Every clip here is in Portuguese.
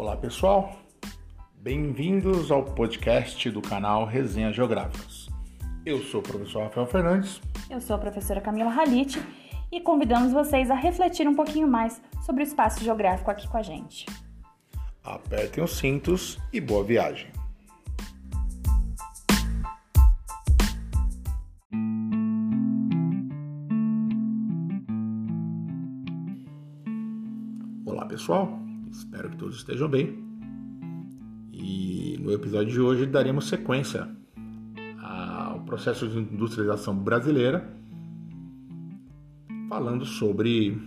Olá pessoal, bem-vindos ao podcast do canal Resenha Geográficas. Eu sou o professor Rafael Fernandes. Eu sou a professora Camila Halite e convidamos vocês a refletir um pouquinho mais sobre o espaço geográfico aqui com a gente. Apertem os cintos e boa viagem. Olá pessoal, espero que todos estejam bem. E no episódio de hoje daremos sequência ao processo de industrialização brasileira, falando sobre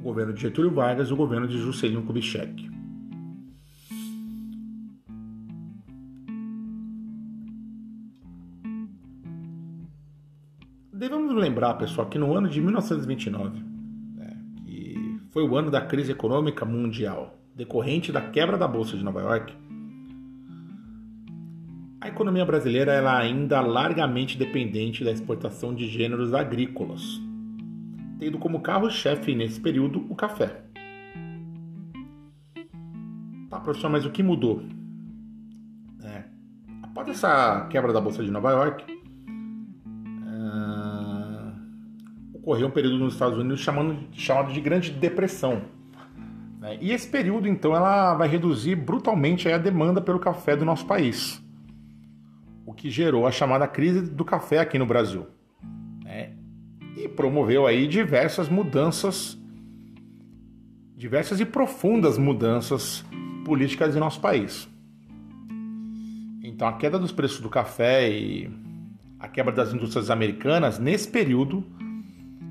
o governo de Getúlio Vargas e o governo de Juscelino Kubitschek. Devemos lembrar, pessoal, que no ano de 1929, né, que foi o ano da crise econômica mundial, decorrente da quebra da Bolsa de Nova York, a economia brasileira ela ainda largamente dependente da exportação de gêneros agrícolas, tendo como carro-chefe nesse período o café. Tá, professor, mas o que mudou? É, após essa quebra da Bolsa de Nova York, ocorreu um período nos Estados Unidos chamado, chamado de Grande Depressão. Né? E esse período, então, ela vai reduzir brutalmente a demanda pelo café do nosso país, o que gerou a chamada crise do café aqui no Brasil. Né? E promoveu aí diversas mudanças, diversas e profundas mudanças políticas em nosso país. Então, a queda dos preços do café e a quebra das indústrias americanas, nesse período,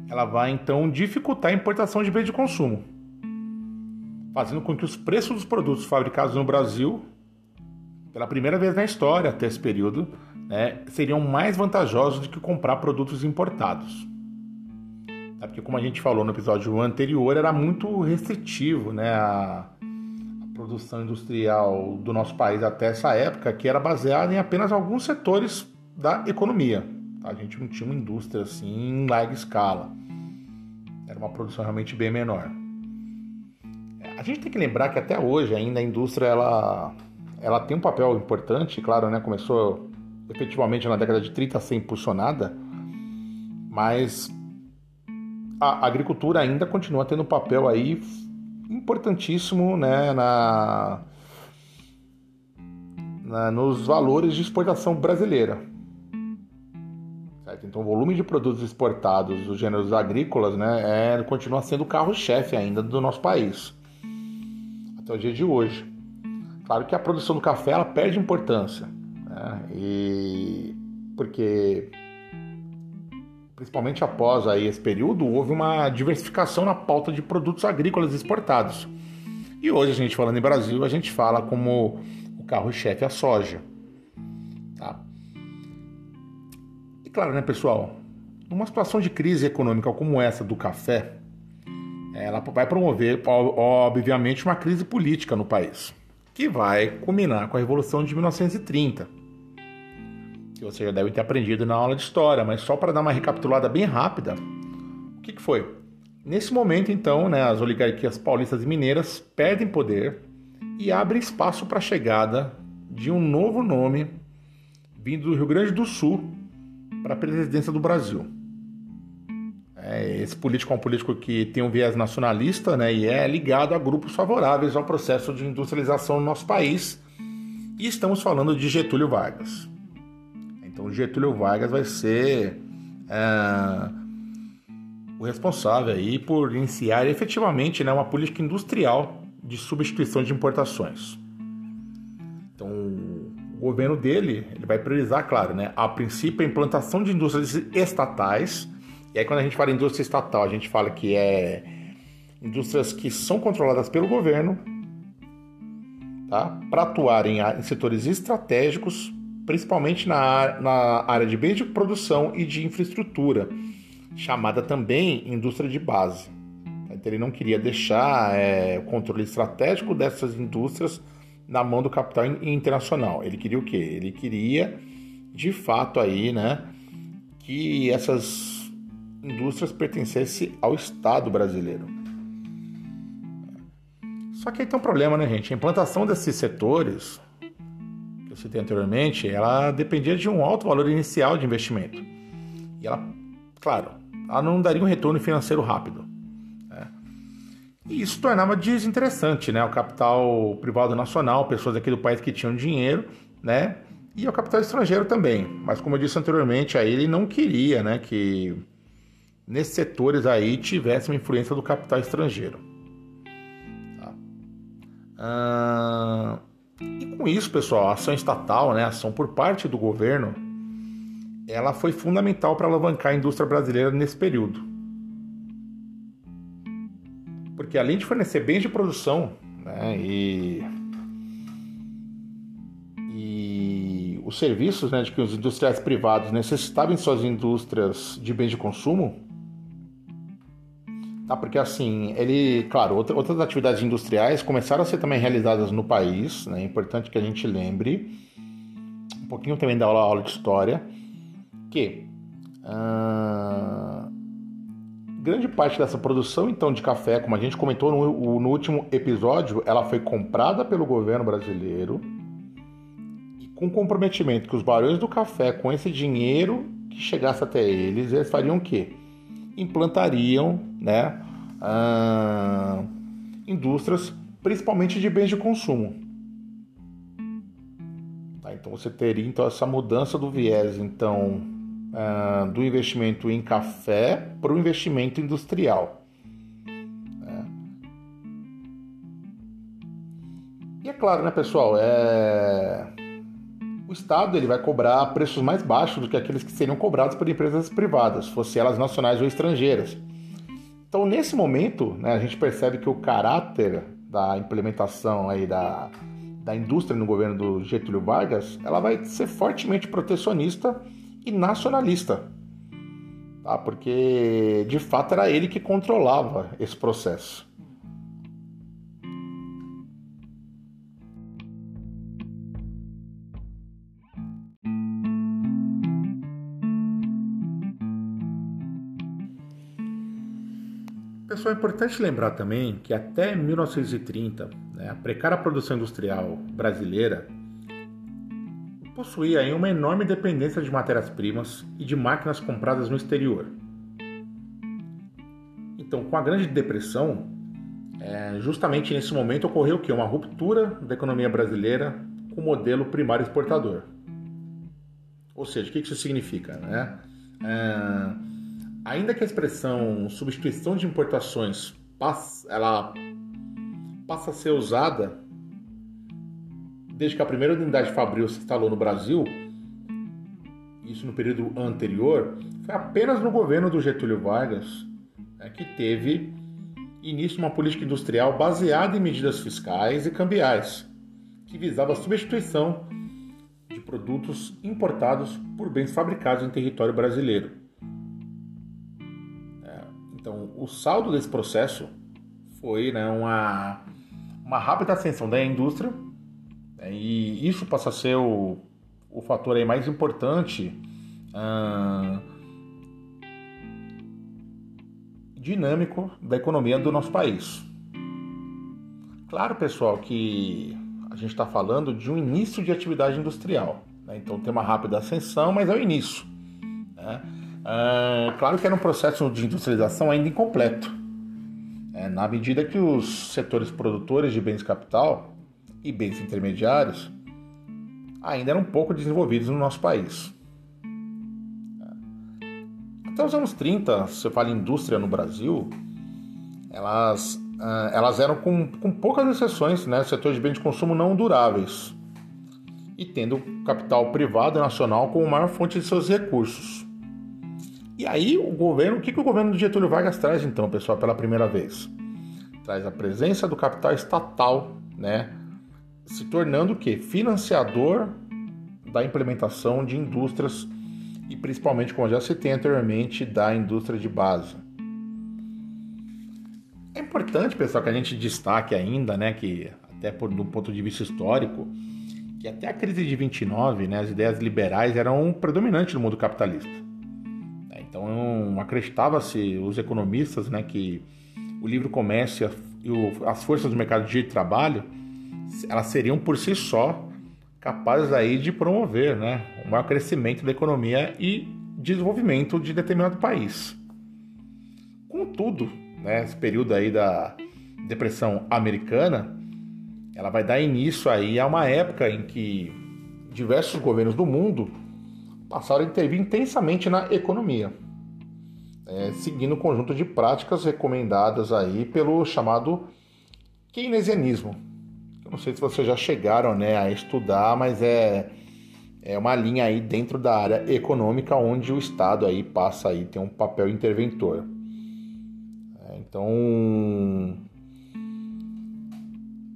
ela vai então dificultar a importação de bens de consumo, fazendo com que os preços dos produtos fabricados no Brasil, pela primeira vez na história até esse período, né, seriam mais vantajosos do que comprar produtos importados. Porque, como a gente falou no episódio anterior, era muito restritivo né, a, a produção industrial do nosso país até essa época, que era baseada em apenas alguns setores da economia. A gente não tinha uma indústria assim em larga escala. Era uma produção realmente bem menor. A gente tem que lembrar que até hoje ainda a indústria ela, ela tem um papel importante, claro, né? Começou efetivamente na década de 30 a ser impulsionada, mas a agricultura ainda continua tendo um papel aí importantíssimo né, na, na, nos valores de exportação brasileira. Certo? Então, o volume de produtos exportados dos gêneros agrícolas né, é, continua sendo o carro-chefe ainda do nosso país, até o dia de hoje. Claro que a produção do café ela perde importância, né, e porque principalmente após aí esse período houve uma diversificação na pauta de produtos agrícolas exportados. E hoje a gente falando em Brasil, a gente fala como o carro-chefe a soja. E claro, né, pessoal, numa situação de crise econômica como essa do café, ela vai promover, obviamente, uma crise política no país, que vai culminar com a Revolução de 1930, que você já deve ter aprendido na aula de história, mas só para dar uma recapitulada bem rápida, o que, que foi? Nesse momento, então, né, as oligarquias paulistas e mineiras perdem poder e abrem espaço para a chegada de um novo nome vindo do Rio Grande do Sul para a presidência do Brasil. É, esse político é um político que tem um viés nacionalista né, e é ligado a grupos favoráveis ao processo de industrialização no nosso país. E estamos falando de Getúlio Vargas. Então, Getúlio Vargas vai ser é, o responsável aí por iniciar efetivamente né, uma política industrial de substituição de importações. O governo dele ele vai priorizar, claro, né, a princípio a implantação de indústrias estatais. E aí quando a gente fala indústria estatal, a gente fala que é indústrias que são controladas pelo governo, tá? Para atuarem em setores estratégicos, principalmente na, na área de bens de produção e de infraestrutura, chamada também indústria de base. Então ele não queria deixar é, o controle estratégico dessas indústrias na mão do capital internacional. Ele queria o quê? Ele queria, de fato, aí, né, que essas indústrias pertencessem ao Estado brasileiro. Só que aí tem um problema, né, gente? A implantação desses setores, que eu citei anteriormente, ela dependia de um alto valor inicial de investimento. E ela, claro, ela não daria um retorno financeiro rápido. E isso tornava desinteressante, né? O capital privado nacional, pessoas aqui do país que tinham dinheiro, né? E o capital estrangeiro também. Mas como eu disse anteriormente, aí ele não queria, né, que nesses setores aí tivesse uma influência do capital estrangeiro. Tá? Ah, e com isso, pessoal, a ação estatal, né, a ação por parte do governo, ela foi fundamental para alavancar a indústria brasileira nesse período. Porque além de fornecer bens de produção né, e, e os serviços né, de que os industriais privados necessitavam em suas indústrias de bens de consumo, Tá, porque assim, ele, claro, outra, outras atividades industriais começaram a ser também realizadas no país, né? É importante que a gente lembre, um pouquinho também da aula, aula de história, que uh, grande parte dessa produção então de café, como a gente comentou no, no último episódio, ela foi comprada pelo governo brasileiro e com comprometimento que os barões do café, com esse dinheiro que chegasse até eles, eles fariam o quê? implantariam né, ah, indústrias, principalmente de bens de consumo. Tá, então você teria então essa mudança do viés então ah, do investimento em café para o investimento industrial. Né? E é claro, né, pessoal, é o Estado ele vai cobrar preços mais baixos do que aqueles que seriam cobrados por empresas privadas, fossem elas nacionais ou estrangeiras. Então, nesse momento, né, a gente percebe que o caráter da implementação aí da, da indústria no governo do Getúlio Vargas, ela vai ser fortemente protecionista e nacionalista, tá? porque de fato era ele que controlava esse processo. Pessoal, é importante lembrar também que até 1930, né, a precária produção industrial brasileira possuía aí uma enorme dependência de matérias-primas e de máquinas compradas no exterior. Então, com a Grande Depressão, justamente nesse momento ocorreu o que? Uma ruptura da economia brasileira com o modelo primário exportador. Ou seja, o que isso significa? Né? É, ainda que a expressão substituição de importações passa, ela passa a ser usada desde que a primeira unidade fabril se instalou no Brasil, isso no período anterior, foi apenas no governo do Getúlio Vargas né, que teve início uma política industrial baseada em medidas fiscais e cambiais, que visava a substituição de produtos importados por bens fabricados em território brasileiro. Então, o saldo desse processo foi né, uma, uma rápida ascensão da indústria, e isso passa a ser o, o fator aí mais importante ah, dinâmico da economia do nosso país. Claro, pessoal, que a gente está falando de um início de atividade industrial. Né? Então tem uma rápida ascensão, mas é o início. Né? Ah, claro que era um processo de industrialização ainda incompleto, é, na medida que os setores produtores de bens capital e bens intermediários ainda eram pouco desenvolvidos no nosso país. Até os anos 30, se fala indústria no Brasil, elas, uh, elas eram com, com poucas exceções, né, setor de bens de consumo não duráveis, e tendo capital privado nacional como maior fonte de seus recursos. E aí o governo, o que, que o governo do Getúlio Vargas traz então, pessoal, pela primeira vez? Traz a presença do capital estatal, né? Se tornando o quê? Financiador da implementação de indústrias e principalmente, como já citei anteriormente, da indústria de base. É importante, pessoal, que a gente destaque ainda, né, que até por, do ponto de vista histórico, que até a crise de 29, né, as ideias liberais eram predominantes no mundo capitalista. Então acreditava-se os economistas né, que o livre comércio e as forças do mercado de trabalho, elas seriam por si só capazes aí de promover né, o maior crescimento da economia e desenvolvimento de determinado país. Contudo, né, esse período aí da depressão americana, ela vai dar início aí a uma época em que diversos governos do mundo passaram a intervir intensamente na economia, é, seguindo um conjunto de práticas recomendadas aí pelo chamado keynesianismo. Eu não sei se vocês já chegaram né, a estudar, mas é, é uma linha aí dentro da área econômica onde o Estado aí passa aí tem um papel interventor. É, então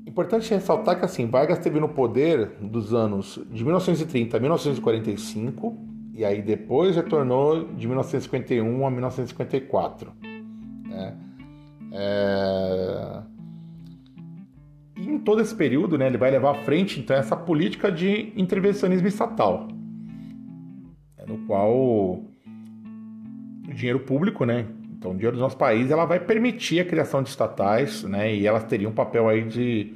Importante ressaltar que assim, Vargas esteve no poder dos anos de 1930 a 1945 e aí depois retornou de 1951 a 1954. Né? É... Em todo esse período, né, ele vai levar à frente então essa política de intervencionismo estatal, né, no qual o dinheiro público, né, então o dinheiro do nosso país, ela vai permitir a criação de estatais, né, e elas teriam um papel aí de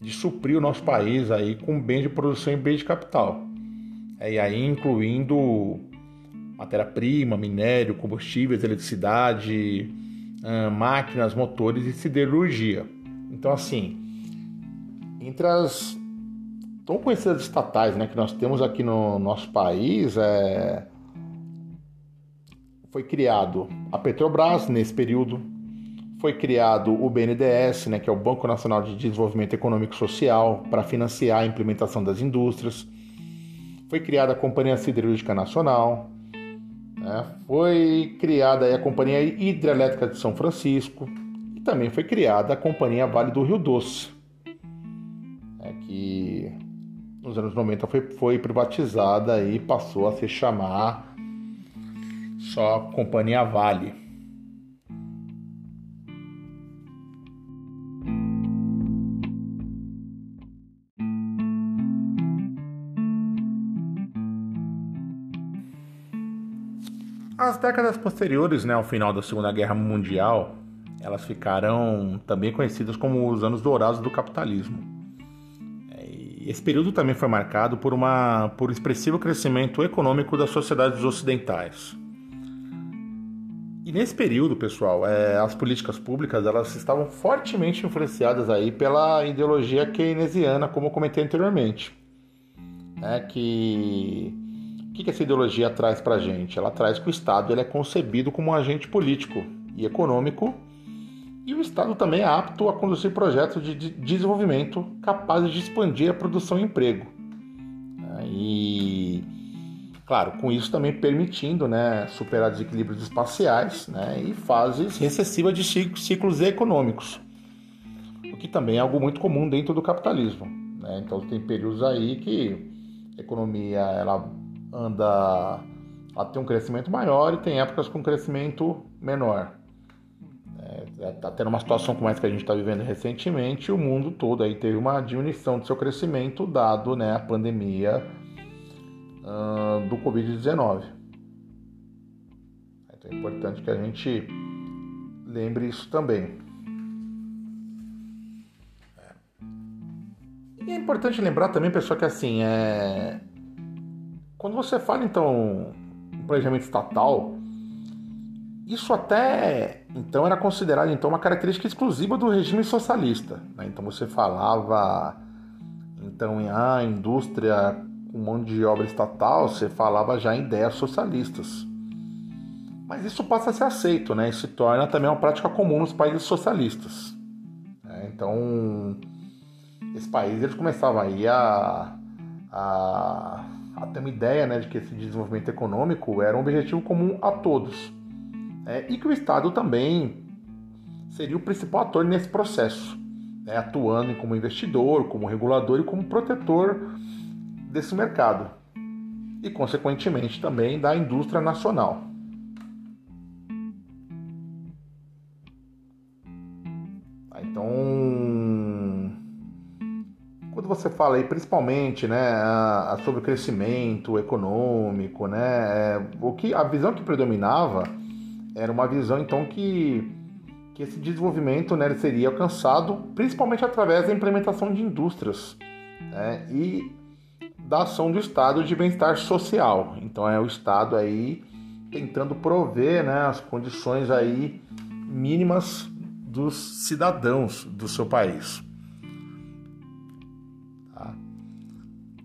de suprir o nosso país aí com bens de produção e bens de capital. É, e aí incluindo matéria-prima, minério, combustíveis, eletricidade, máquinas, motores e siderurgia. Então assim, entre as tão conhecidas estatais né, que nós temos aqui no nosso país, é... foi criado a Petrobras nesse período, foi criado o BNDES, né, que é o Banco Nacional de Desenvolvimento Econômico e Social, para financiar a implementação das indústrias. Foi criada a Companhia Siderúrgica Nacional. Né, foi criada a Companhia Hidrelétrica de São Francisco. E também foi criada a Companhia Vale do Rio Doce, que nos anos 90 foi, foi privatizada e passou a se chamar só Companhia Vale. As décadas posteriores né, ao final da Segunda Guerra Mundial, elas ficaram também conhecidas como os anos dourados do capitalismo. Esse período também foi marcado por, uma, por um expressivo crescimento econômico das sociedades ocidentais. E nesse período, pessoal, é, as políticas públicas elas estavam fortemente influenciadas aí pela ideologia keynesiana, como eu comentei anteriormente, é, que o que essa ideologia traz para a gente? Ela traz que o Estado ele é concebido como um agente político e econômico e o Estado também é apto a conduzir projetos de desenvolvimento capazes de expandir a produção e emprego. É, e, claro, com isso também permitindo né, superar desequilíbrios espaciais né, e fases recessivas de ciclos econômicos, o que também é algo muito comum dentro do capitalismo. Né? Então, tem períodos aí que a economia ela anda a ter um crescimento maior e tem épocas com crescimento menor. Está é, tendo uma situação como essa que a gente está vivendo recentemente, o mundo todo aí teve uma diminuição do seu crescimento dado né, a pandemia uh, do Covid-19. Então é importante que a gente lembre isso também. É. E é importante lembrar também, pessoal, que assim, é, quando você fala então em planejamento estatal, isso até então era considerado então uma característica exclusiva do regime socialista. Né? Então você falava então em ah, indústria com mão de obra estatal, você falava já em ideias socialistas. Mas isso passa a ser aceito, né? E se torna também uma prática comum nos países socialistas. Né? Então, esses países eles começavam aí a, a ter uma ideia né, de que esse desenvolvimento econômico era um objetivo comum a todos é, e que o Estado também seria o principal ator nesse processo, né, atuando como investidor, como regulador e como protetor desse mercado e, consequentemente, também da indústria nacional. você fala aí, principalmente, né, sobre o crescimento econômico, né, é, o que a visão que predominava era uma visão então que, que esse desenvolvimento né, seria alcançado principalmente através da implementação de indústrias né, e da ação do Estado de bem-estar social. Então é o Estado aí tentando prover né, as condições aí mínimas dos cidadãos do seu país. Tá?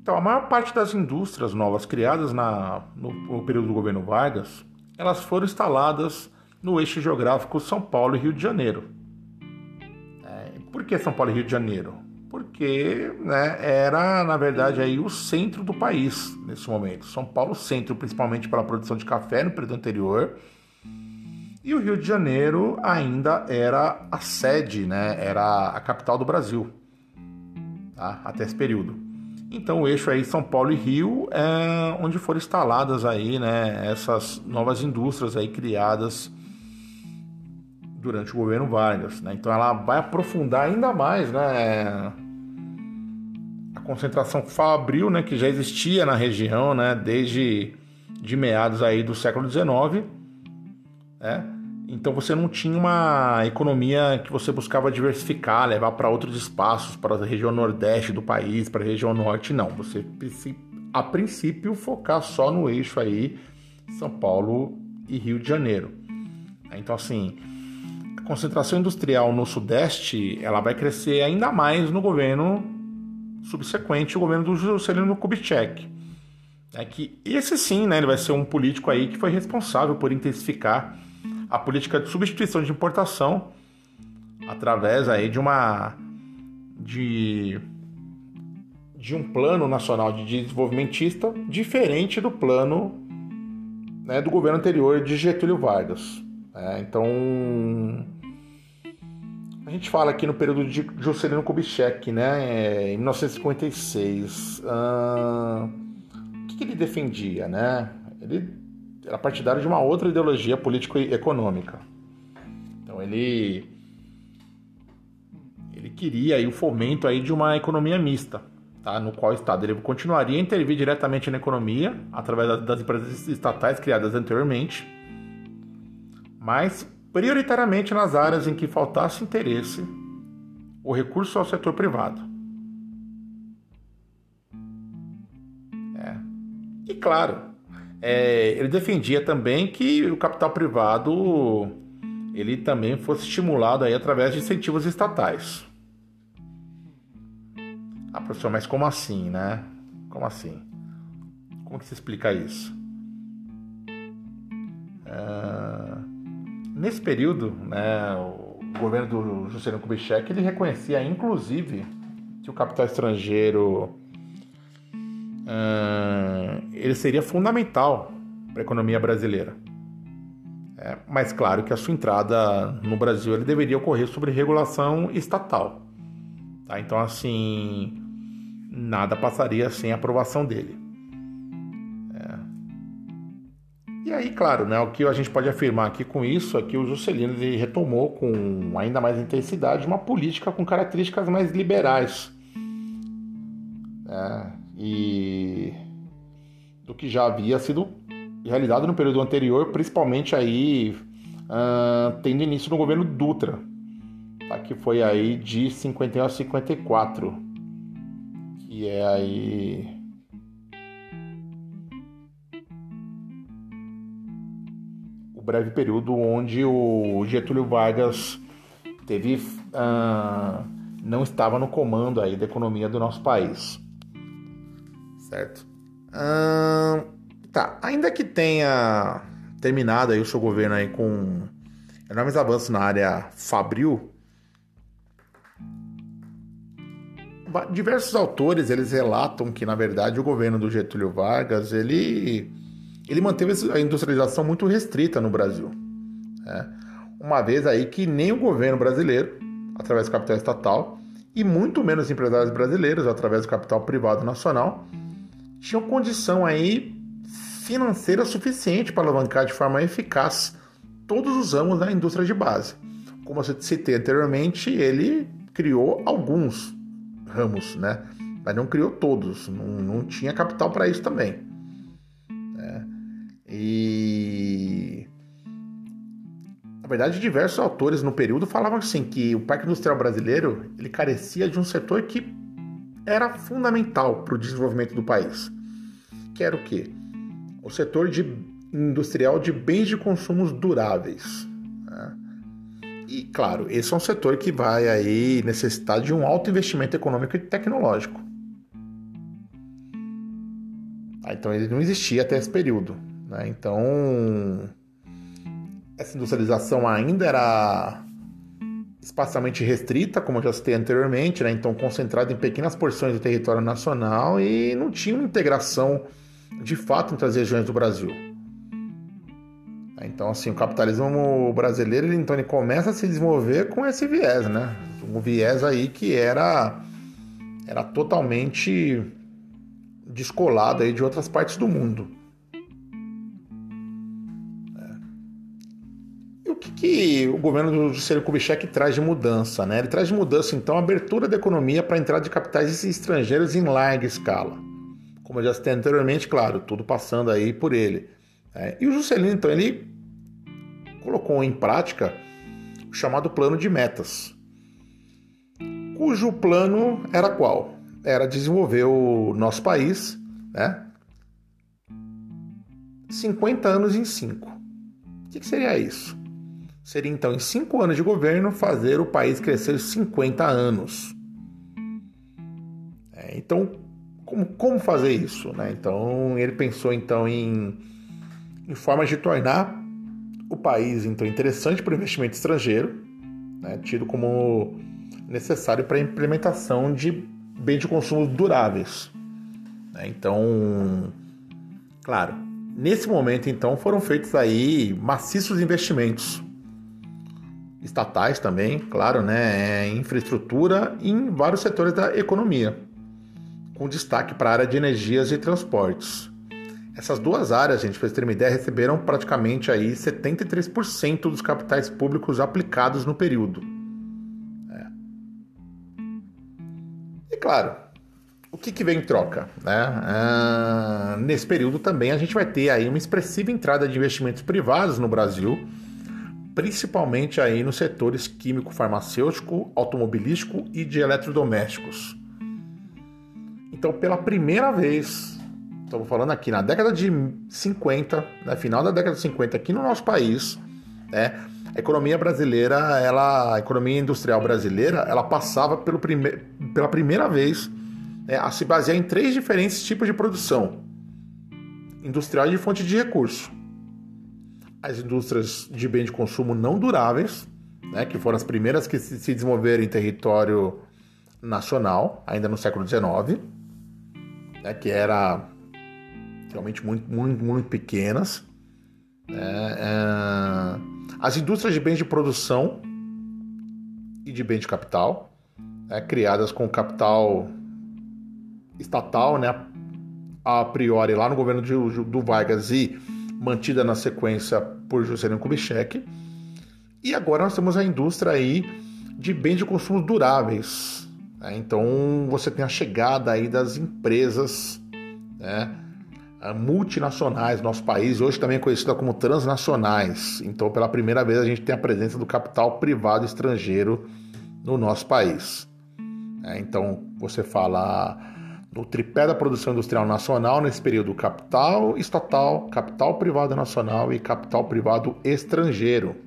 Então a maior parte das indústrias novas criadas na, no, no período do governo Vargas, elas foram instaladas no eixo geográfico São Paulo e Rio de Janeiro. É, por que São Paulo e Rio de Janeiro? Porque né, era, na verdade, aí o centro do país nesse momento. São Paulo, centro principalmente para a produção de café no período anterior. E o Rio de Janeiro ainda era a sede, né, era a capital do Brasil, tá? até esse período. Então o eixo aí São Paulo e Rio é onde foram instaladas aí, né, essas novas indústrias aí criadas durante o governo Vargas. Né? Então ela vai aprofundar ainda mais né, a concentração fabril né, que já existia na região né, desde de meados aí do século XIX. Né? Então você não tinha uma economia que você buscava diversificar, levar para outros espaços, para a região nordeste do país, para a região norte, não. Você a princípio focar só no eixo aí São Paulo e Rio de Janeiro. Então assim, concentração industrial no Sudeste ela vai crescer ainda mais no governo subsequente, o governo do Juscelino Kubitschek. É que esse sim, né, ele vai ser um político aí que foi responsável por intensificar a política de substituição de importação através aí de uma de de um plano nacional de desenvolvimentista diferente do plano né, do governo anterior de Getúlio Vargas. É, então a gente fala aqui no período de Juscelino Kubitschek, né, é, em 1956. Uh, o que, que, ele defendia, né? Ele era partidário de uma outra ideologia político-econômica. Então ele ele queria aí o fomento aí de uma economia mista, tá? No qual o Estado ele continuaria a intervir diretamente na economia através das empresas estatais criadas anteriormente, mas prioritariamente nas áreas em que faltasse interesse ou recurso ao setor privado. É. E claro, é, ele defendia também que o capital privado ele também fosse estimulado aí através de incentivos estatais. Ah, professor, mas como assim, né? Como assim? Como que se explica isso? Ah, Nesse período, né, o governo do Juscelino Kubitschek ele reconhecia, inclusive, que o capital estrangeiro ele seria fundamental para a economia brasileira. É, mas claro que a sua entrada no Brasil ele deveria ocorrer sobre regulação estatal. Tá? Então, assim, nada passaria sem a aprovação dele. E aí, claro, né, o que a gente pode afirmar aqui com isso é que o Juscelino ele retomou com ainda mais intensidade uma política com características mais liberais. Né, e do que já havia sido realizado no período anterior, principalmente aí uh, tendo início no governo Dutra, tá, que foi aí de 51 a 54, que é aí breve período onde o Getúlio Vargas teve uh, não estava no comando aí da economia do nosso país, certo? Uh, ainda que tenha terminado aí o seu governo aí com enormes avanços na área fabril, diversos autores eles relatam que na verdade o governo do Getúlio Vargas ele ele manteve a industrialização muito restrita no Brasil. Né? Uma vez aí que nem o governo brasileiro, através do capital estatal, e muito menos empresários brasileiros, através do capital privado nacional, tinham condição aí financeira suficiente para alavancar de forma eficaz todos os ramos da indústria de base. Como eu citei anteriormente, ele criou alguns ramos, né? Mas não criou todos, não, não tinha capital para isso também. E Na verdade, diversos autores no período falavam assim que o parque industrial brasileiro ele carecia de um setor que era fundamental para o desenvolvimento do país, que era o quê? O setor de industrial de bens de consumos duráveis. Né? E claro, esse é um setor que vai aí necessitar de um alto investimento econômico e tecnológico. Ah, então ele não existia até esse período. Né? Então essa industrialização ainda era espacialmente restrita, como eu já citei anteriormente, né? então concentrada em pequenas porções do território nacional e não tinha uma integração de fato entre as regiões do Brasil. Então, assim, o capitalismo brasileiro, ele, então, ele começa a se desenvolver com esse viés, né? Um viés aí que era, era totalmente descolado aí de outras partes do mundo. que o governo do Juscelino Kubitschek traz de mudança? Né? Ele traz de mudança, então, a abertura da economia para a entrada de capitais estrangeiros em larga escala. Como eu já citei anteriormente, claro, tudo passando aí por ele. Né? E o Juscelino, então, ele colocou em prática o chamado plano de metas, cujo plano era qual? Era desenvolver o nosso país, né? 50 anos em 5. O que, que seria isso? Seria então, em cinco anos de governo, fazer o país crescer 50 anos. É, então, como, como fazer isso? Né? Então, ele pensou então em, em formas de tornar o país então interessante para o investimento estrangeiro, né? tido como necessário para a implementação de bens de consumo duráveis. Né? Então, claro, nesse momento então foram feitos aí maciços investimentos estatais também, claro, né, infraestrutura em vários setores da economia, com destaque para a área de energias e transportes. Essas duas áreas, gente, para terem uma ideia, receberam praticamente aí 73% dos capitais públicos aplicados no período. É. E claro, o que, que vem em troca? Né? Ah, nesse período também a gente vai ter aí uma expressiva entrada de investimentos privados no Brasil, principalmente aí nos setores químico, farmacêutico, automobilístico e de eletrodomésticos. Então, pela primeira vez, estamos falando aqui na década de 50, né, final da década de 50 aqui no nosso país, né, a economia brasileira, ela, a economia industrial brasileira, ela passava pelo prime pela primeira vez né, a se basear em três diferentes tipos de produção. Industrial e de fonte de recurso. As indústrias de bem de consumo não duráveis, né, que foram as primeiras que se desenvolveram em território nacional, ainda no século XIX, né, que era realmente muito, muito, muito pequenas. Né, é, as indústrias de bens de produção e de bem de capital, né, criadas com capital estatal, né, a priori lá no governo de, do Vargas e mantida na sequência por Juscelino Kubitschek. E agora nós temos a indústria aí de bens de consumo duráveis. Né? Então você tem a chegada aí das empresas né? multinacionais no nosso país, hoje também conhecida como transnacionais. Então pela primeira vez a gente tem a presença do capital privado estrangeiro no nosso país. É, então você fala no tripé da produção industrial nacional nesse período capital estatal, capital privado nacional e capital privado estrangeiro.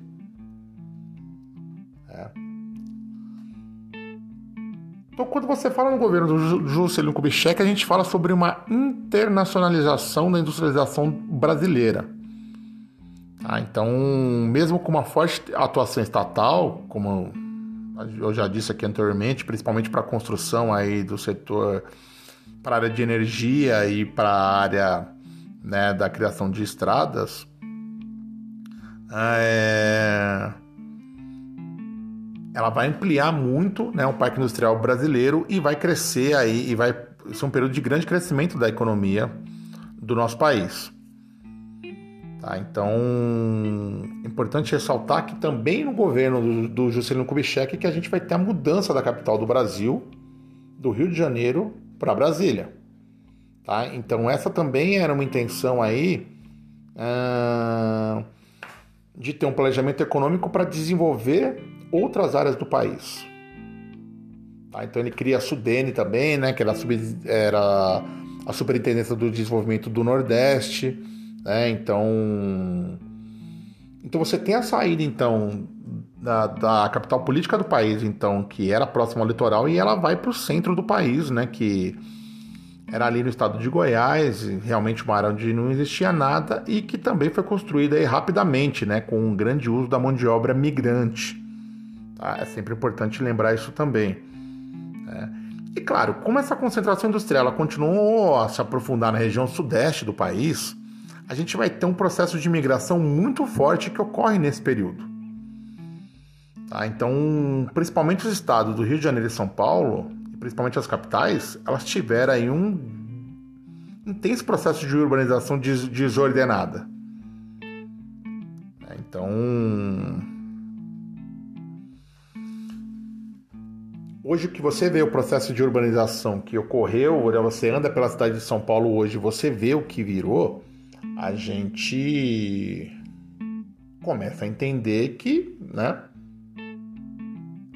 Quando você fala no governo do Juscelino Kubitschek, a gente fala sobre uma internacionalização da industrialização brasileira. Ah, então, mesmo com uma forte atuação estatal, como eu já disse aqui anteriormente, principalmente para a construção aí do setor para a área de energia e para a área né, da criação de estradas, é... ela vai ampliar muito né, o parque industrial brasileiro e vai crescer aí, e vai ser um período de grande crescimento da economia do nosso país. Tá, então, é importante ressaltar que também no governo do, do Juscelino Kubitschek que a gente vai ter a mudança da capital do Brasil, do Rio de Janeiro para Brasília. Tá? Então essa também era uma intenção aí uh, de ter um planejamento econômico para desenvolver outras áreas do país. Tá? Então ele cria a Sudene também, né, que era a, sub, era a Superintendência do Desenvolvimento do Nordeste. Né? Então, então você tem a saída então da, da, capital política do país, então que era próxima ao litoral e ela vai para o centro do país, né? Que era ali no estado de Goiás, realmente uma área onde não existia nada e que também foi construída rapidamente, né? Com um grande uso da mão de obra migrante. Tá? É sempre importante lembrar isso também. Né? E claro, como essa concentração industrial ela continuou a se aprofundar na região sudeste do país, a gente vai ter um processo de migração muito forte que ocorre nesse período. Tá? Então, principalmente os estados do Rio de Janeiro e São Paulo, principalmente as capitais, elas tiveram aí um intenso processo de urbanização desordenada. Então, hoje que você vê o processo de urbanização que ocorreu, você anda pela cidade de São Paulo hoje, você vê o que virou, a gente começa a entender que, né?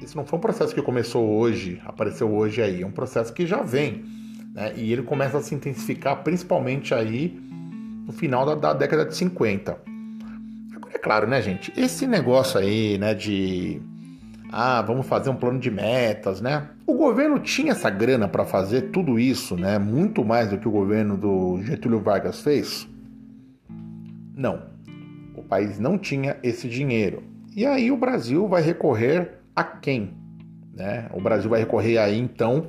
Esse não foi um processo que começou hoje, apareceu hoje aí, é um processo que já vem, né? E ele começa a se intensificar principalmente aí no final da, da década de 50. Agora, é claro, né, gente? Esse negócio aí, né, de ah, vamos fazer um plano de metas, né? O governo tinha essa grana para fazer tudo isso, né? Muito mais do que o governo do Getúlio Vargas fez. Não, o país não tinha esse dinheiro. E aí o Brasil vai recorrer a quem? Né? O Brasil vai recorrer aí então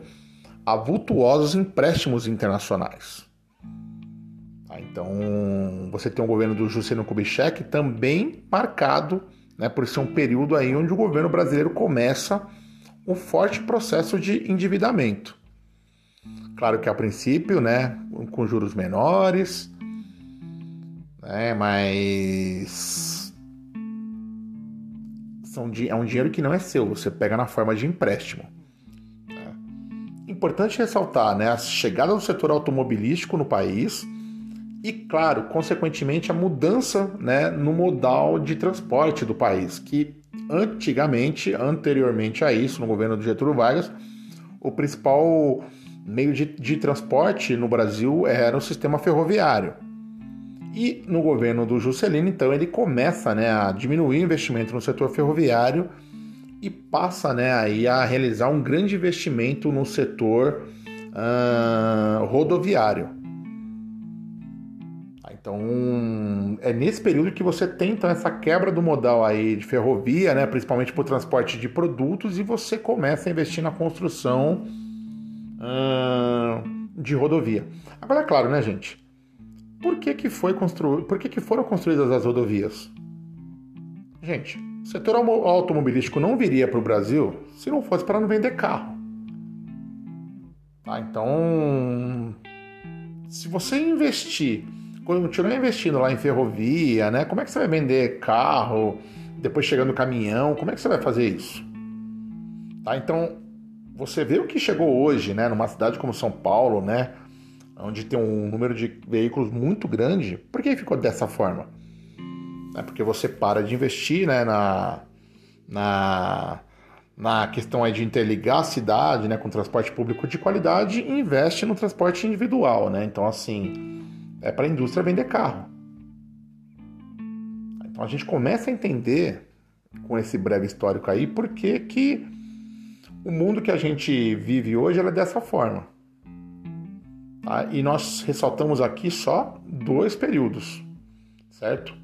a vultuosos empréstimos internacionais. Tá? Então você tem um governo do Juscelino Kubitschek também marcado né, por ser um período aí onde o governo brasileiro começa um forte processo de endividamento. Claro que a princípio, né, com juros menores, né? Mas são, é um dinheiro que não é seu, você pega na forma de empréstimo. Né? Importante ressaltar né, a chegada do setor automobilístico no país e, claro, consequentemente, a mudança né, no modal de transporte do país, que antigamente, anteriormente a isso, no governo do Getúlio Vargas, o principal meio de, de transporte no Brasil era o sistema ferroviário. E no governo do Juscelino, então, ele começa né, a diminuir o investimento no setor ferroviário e passa né, aí a realizar um grande investimento no setor uh, rodoviário. Então, é nesse período que você tem então, essa quebra do modal aí de ferrovia, né, principalmente para o transporte de produtos, e você começa a investir na construção de rodovia. Agora, é claro, né, gente? Por que, que, foi constru... Por que, que foram construídas as rodovias? Gente, o setor automobilístico não viria para o Brasil se não fosse para não vender carro. Tá, então, se você investir, continuar investindo lá em ferrovia, né? Como é que você vai vender carro, depois chegando caminhão? Como é que você vai fazer isso? Tá, então, você vê o que chegou hoje, né? Numa cidade como São Paulo, né? onde tem um número de veículos muito grande, por que ficou dessa forma? É porque você para de investir né, na, na, na questão aí de interligar a cidade né, com transporte público de qualidade e investe no transporte individual. Né? Então, assim, é para a indústria vender carro. Então a gente começa a entender, com esse breve histórico aí, por que, que o mundo que a gente vive hoje é dessa forma. Tá? E nós ressaltamos aqui só dois períodos, certo?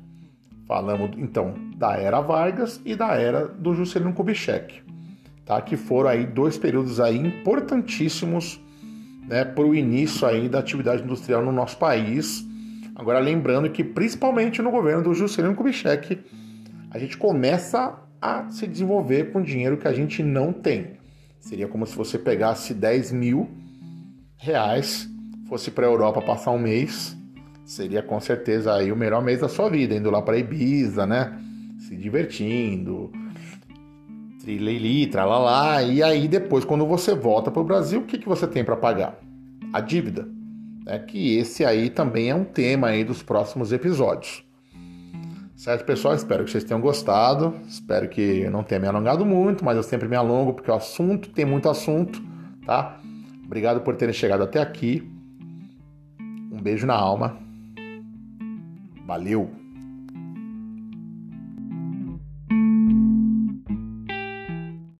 Falamos então da era Vargas e da era do Juscelino Kubitschek, tá? Que foram aí dois períodos aí importantíssimos, né, para o início aí da atividade industrial no nosso país. Agora lembrando que principalmente no governo do Juscelino Kubitschek a gente começa a se desenvolver com dinheiro que a gente não tem. Seria como se você pegasse 10 mil reais fosse para a Europa passar um mês, seria com certeza aí o melhor mês da sua vida, indo lá para Ibiza, né? Se divertindo, trilili, tralalá. E aí depois, quando você volta para o Brasil, o que, que você tem para pagar? A dívida. É que esse aí também é um tema aí dos próximos episódios. Certo, pessoal? Espero que vocês tenham gostado. Espero que não tenha me alongado muito, mas eu sempre me alongo porque o assunto tem muito assunto, tá? Obrigado por terem chegado até aqui. Um beijo na alma. Valeu!